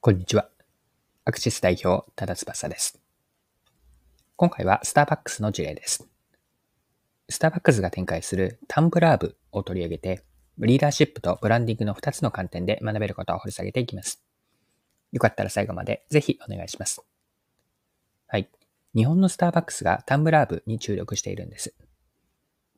こんにちは。アクシス代表、多田翼です。今回はスターバックスの事例です。スターバックスが展開するタンブラー部を取り上げて、リーダーシップとブランディングの2つの観点で学べることを掘り下げていきます。よかったら最後までぜひお願いします。はい。日本のスターバックスがタンブラー部に注力しているんです。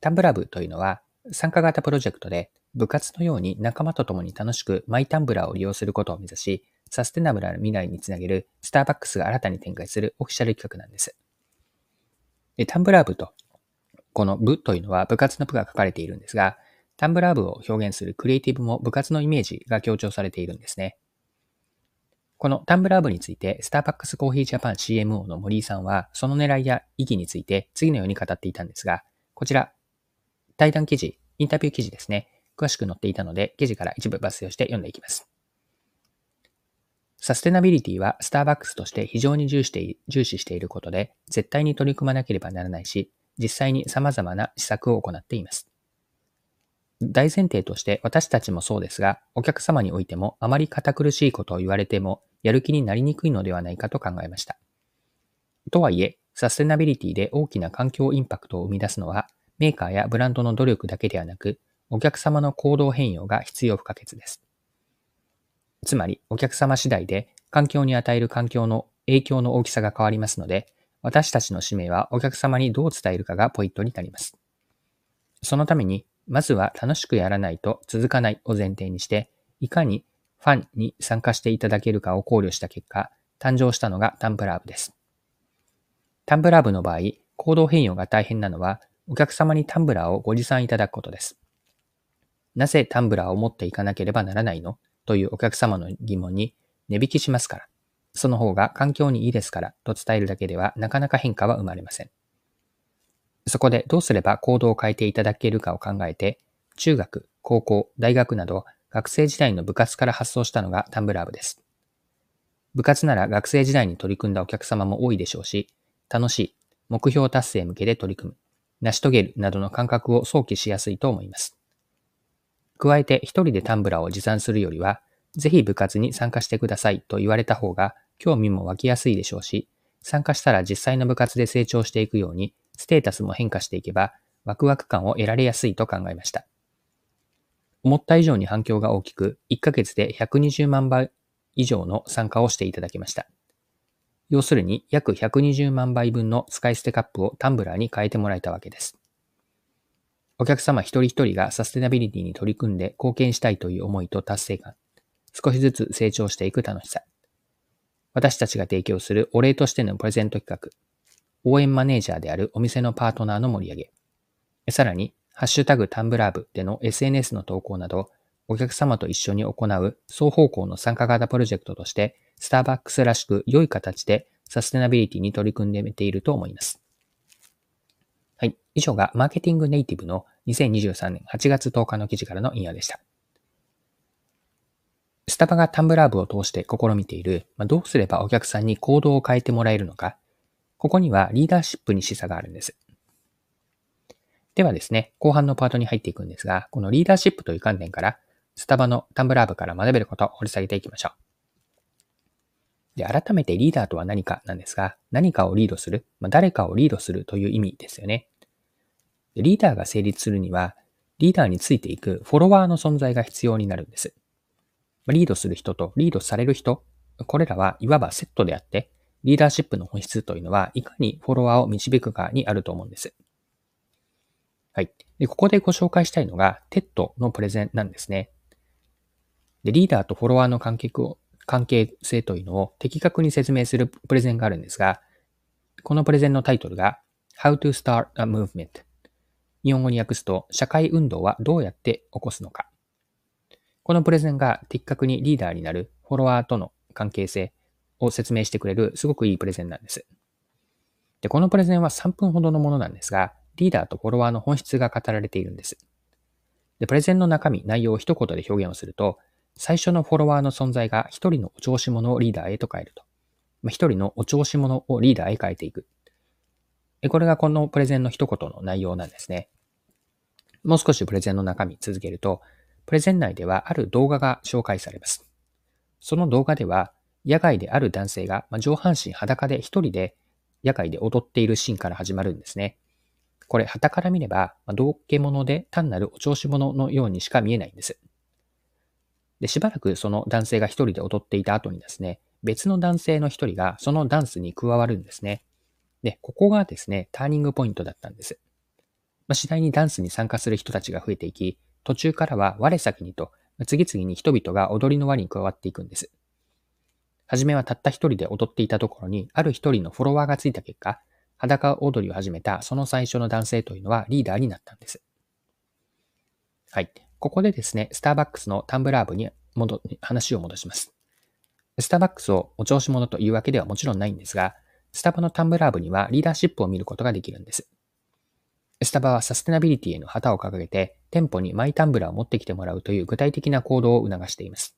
タンブラー部というのは参加型プロジェクトで部活のように仲間と共に楽しくマイタンブラーを利用することを目指し、サステナブルな未来につなげるスターバックスが新たに展開するオフィシャル企画なんです。でタンブラー部と、この部というのは部活の部が書かれているんですが、タンブラー部を表現するクリエイティブも部活のイメージが強調されているんですね。このタンブラー部について、スターバックスコーヒージャパン CMO の森井さんは、その狙いや意義について次のように語っていたんですが、こちら、対談記事、インタビュー記事ですね。詳しく載っていたので、記事から一部抜粋をして読んでいきます。サステナビリティはスターバックスとして非常に重視して重視していることで、絶対に取り組まなければならないし、実際に様々な施策を行っています。大前提として私たちもそうですが、お客様においてもあまり堅苦しいことを言われても、やる気になりにくいのではないかと考えました。とはいえ、サステナビリティで大きな環境インパクトを生み出すのは、メーカーやブランドの努力だけではなく、お客様の行動変容が必要不可欠です。つまり、お客様次第で環境に与える環境の影響の大きさが変わりますので、私たちの使命はお客様にどう伝えるかがポイントになります。そのために、まずは楽しくやらないと続かないを前提にして、いかにファンに参加していただけるかを考慮した結果、誕生したのがタンブラー部です。タンブラー部の場合、行動変容が大変なのは、お客様にタンブラーをご持参いただくことです。なぜタンブラーを持っていかなければならないの？というお客様の疑問に値引きしますから。その方が環境にいいですからと伝えるだけではなかなか変化は生まれません。そこでどうすれば行動を変えていただけるかを考えて、中学、高校、大学など学生時代の部活から発想したのがタンブラー部です。部活なら学生時代に取り組んだお客様も多いでしょうし、楽しい、目標達成向けで取り組む、成し遂げるなどの感覚を想起しやすいと思います。加えて一人でタンブラーを持参するよりは、ぜひ部活に参加してくださいと言われた方が興味も湧きやすいでしょうし、参加したら実際の部活で成長していくように、ステータスも変化していけば、ワクワク感を得られやすいと考えました。思った以上に反響が大きく、1ヶ月で120万倍以上の参加をしていただきました。要するに約120万倍分の使い捨てカップをタンブラーに変えてもらえたわけです。お客様一人一人がサステナビリティに取り組んで貢献したいという思いと達成感、少しずつ成長していく楽しさ。私たちが提供するお礼としてのプレゼント企画、応援マネージャーであるお店のパートナーの盛り上げ、さらに、ハッシュタグタンブラー部での SNS の投稿など、お客様と一緒に行う双方向の参加型プロジェクトとして、スターバックスらしく良い形でサステナビリティに取り組んでみていると思います。以上がマーケティングネイティブの2023年8月10日の記事からの引用でした。スタバがタンブラー部を通して試みている、まあ、どうすればお客さんに行動を変えてもらえるのか、ここにはリーダーシップに示唆があるんです。ではですね、後半のパートに入っていくんですが、このリーダーシップという観点から、スタバのタンブラー部から学べることを掘り下げていきましょう。で、改めてリーダーとは何かなんですが、何かをリードする、まあ、誰かをリードするという意味ですよね。リーダーが成立するには、リーダーについていくフォロワーの存在が必要になるんです。リードする人とリードされる人、これらはいわばセットであって、リーダーシップの本質というのは、いかにフォロワーを導くかにあると思うんです。はい。で、ここでご紹介したいのが、 TED のプレゼンなんですね。で、リーダーとフォロワーの関係関係性というのを的確に説明するプレゼンがあるんですが、このプレゼンのタイトルが How to Start a Movement 日本語に訳すと社会運動はどうやって起こすのかこのプレゼンが的確にリーダーになるフォロワーとの関係性を説明してくれるすごくいいプレゼンなんです。で、このプレゼンは3分ほどのものなんですが、リーダーとフォロワーの本質が語られているんです。で、プレゼンの中身、内容を一言で表現をすると、最初のフォロワーの存在が一人のお調子者をリーダーへと変えると。一人のお調子者をリーダーへ変えていく。これがこのプレゼンの一言の内容なんですね。もう少しプレゼンの中身続けると、プレゼン内ではある動画が紹介されます。その動画では、野外である男性が、上半身裸で一人で野外で踊っているシーンから始まるんですね。これ、旗から見れば、ま道家者で単なるお調子者のようにしか見えないんです。で、しばらくその男性が一人で踊っていた後にですね、別の男性の一人がそのダンスに加わるんですね。で、ここがですね、ターニングポイントだったんです。まあ、次第にダンスに参加する人たちが増えていき、途中からは我先にと、次々に人々が踊りの輪に加わっていくんです。はじめはたった一人で踊っていたところに、ある一人のフォロワーがついた結果、裸踊りを始めたその最初の男性というのはリーダーになったんです。はい。ここでですね、スターバックスのタンブラー部に戻、話を戻します。スターバックスをお調子者というわけではもちろんないんですが、スタバのタンブラー部にはリーダーシップを見ることができるんです。スタバはサステナビリティへの旗を掲げて、店舗にマイタンブラーを持ってきてもらうという具体的な行動を促しています。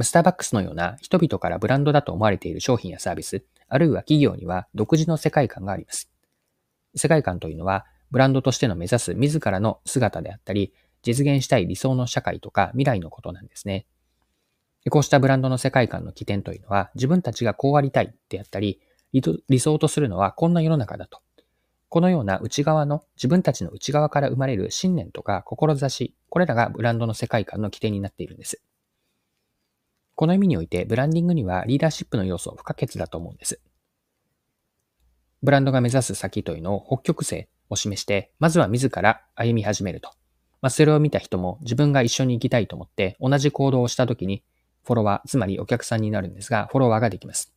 スターバックスのような人々からブランドだと思われている商品やサービス、あるいは企業には独自の世界観があります。世界観というのは、ブランドとしての目指す自らの姿であったり、実現したい理想の社会とか未来のことなんですね。こうしたブランドの世界観の起点というのは、自分たちがこうありたいであったり、理想とするのはこんな世の中だと。このような内側の、自分たちの内側から生まれる信念とか志、これらがブランドの世界観の起点になっているんです。この意味において、ブランディングにはリーダーシップの要素不可欠だと思うんです。ブランドが目指す先というのを北極星を示して、まずは自ら歩み始めると。まあ、それを見た人も自分が一緒に行きたいと思って同じ行動をしたときにフォロワー、つまりお客さんになるんですが、フォロワーができます。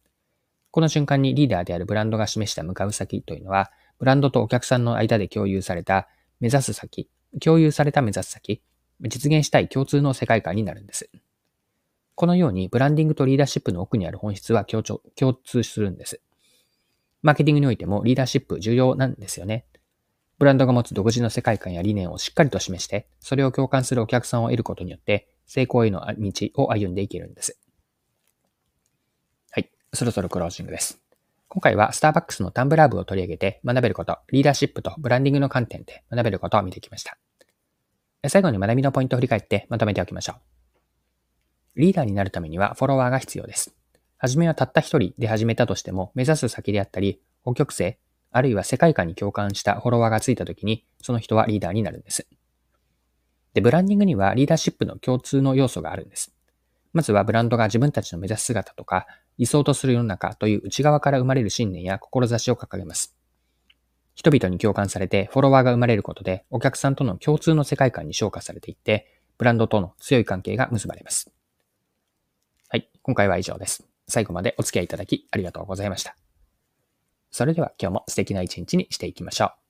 この瞬間にリーダーであるブランドが示した向かう先というのは、ブランドとお客さんの間で共有された目指す先、共有された目指す先、実現したい共通の世界観になるんです。このように、ブランディングとリーダーシップの奥にある本質は共共通するんです。マーケティングにおいてもリーダーシップ重要なんですよね。ブランドが持つ独自の世界観や理念をしっかりと示して、それを共感するお客さんを得ることによって、成功への道を歩んでいけるんです。はい。そろそろクロージングです。今回はスターバックスのタンブラー部を取り上げて学べること、リーダーシップとブランディングの観点で学べることを見てきました。最後に学びのポイントを振り返ってまとめておきましょう。リーダーになるためにはフォロワーが必要です。はじめはたった一人で始めたとしても、目指す先であったり、北極星、あるいは世界観に共感したフォロワーがついたときに、その人はリーダーになるんです。で、ブランディングにはリーダーシップの共通の要素があるんです。まずはブランドが自分たちの目指す姿とか、理想とする世の中という内側から生まれる信念や志を掲げます。人々に共感されてフォロワーが生まれることで、お客さんとの共通の世界観に昇華されていって、ブランドとの強い関係が結ばれます。はい、今回は以上です。最後までお付き合いいただきありがとうございました。それでは今日も素敵な一日にしていきましょう。